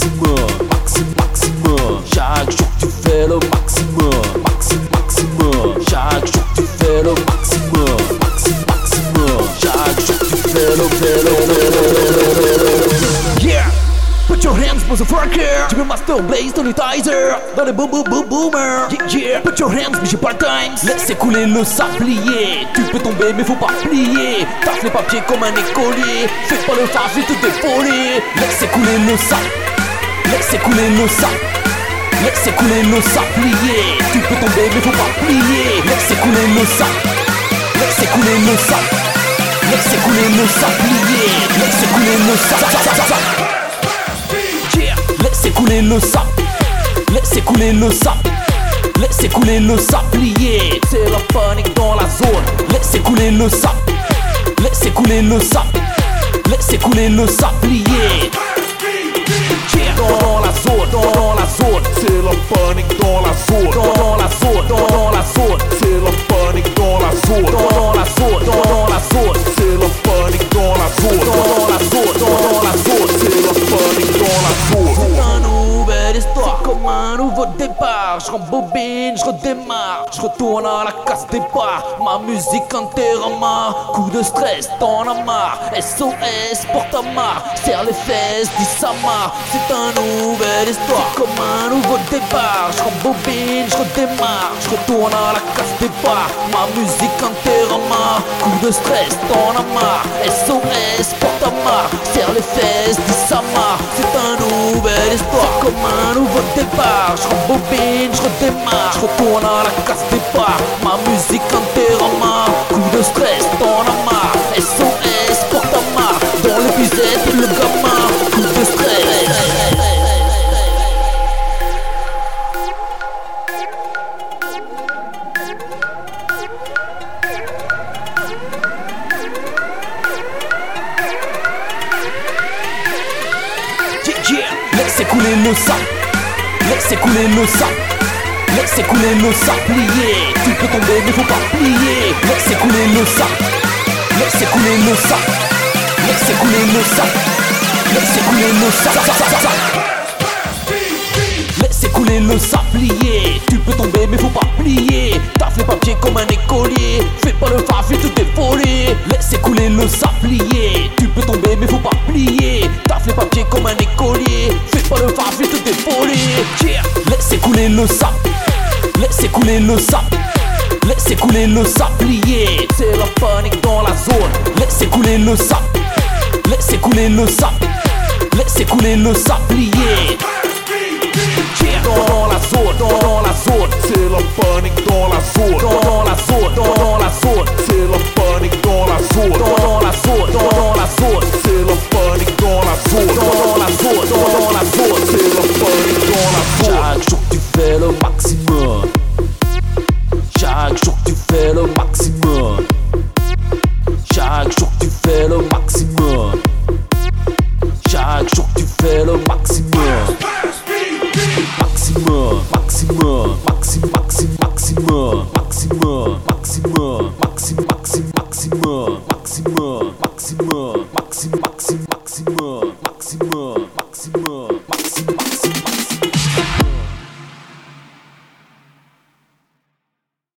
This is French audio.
maximum, maximum, maximum. Chaque jour tu fais le maximum, maximum, maximum. Chaque jour tu fais le maximum, maximum, maximum. Chaque jour tu fais le, fais le. Yeah! Put your hands, motherfucker! Tu veux Master Blaze dans le Tizer, dans le boom boom boom boomer! Yeah, yeah! Put your hands, mais j'ai pas le time! Laisse couler le sablier! Tu peux tomber, mais faut pas plier! Taffe les papiers comme un écolier! Fais pas le phare, je te défoler! Laisse couler le sable! Laisse couler nos sacs. Laisse écouler nos sapliers. Tu peux tomber, mais faut pas plier. Laisse écouler nos sacs. Laisse écouler nos sacs. Laisse écouler nos sapliers. Laisse écouler nos sacs. Laisse couler nos sacs. Laisse couler nos sacs. Laisse écouler nos sapliers, c'est la panique dans la zone. Laisse écouler nos sacs, laisse couler nos sacs, laisse écouler nos sapliers. Yeah. Dans la zone, dans un nouveau départ. Je rembobine, je redémarre, je retourne à la casse départ. Ma musique enterrement, coup de stress, t'en as marre. SOS pour ta marre, serre les fesses, dis ça marre. C'est une nouvelle histoire un nouveau départ. Je rembobine, je redémarre, je retourne à la casse départ. Ma musique enterrement, coup de stress, t'en as marre. SOS pour ta marre, serre les fesses, dis ça marre. C'est une nouvelle histoire comme un nouveau départ. Je rembobine, je redémarre, je retourne à la casse départ. Ma musique enterrement, coup de stress, t'en couler le sable, laissez couler le sable, laissez couler le sablier. Tu peux tomber, mais faut pas plier. Laissez couler le sable, laissez couler le sable, laissez couler le sable, laissez couler le sable. Laissez couler le sablier Tu peux tomber mais faut pas plier. Taffe les papiers comme un couler le sable Laissez couler le sablier C'est la panique dans la zone. Laissez couler le sable Laissez couler le sable Laissez couler le sablier Yeah. Dans la zone, dans la zone, C'est la panique dans la zone. dans la fais le maximum. Chaque jour tu fais le maximum. Chaque jour tu fais le maximum. Maximum, maximum, maximum, maximum, maximum, maximum, maximum, maxi, maximum, maximum.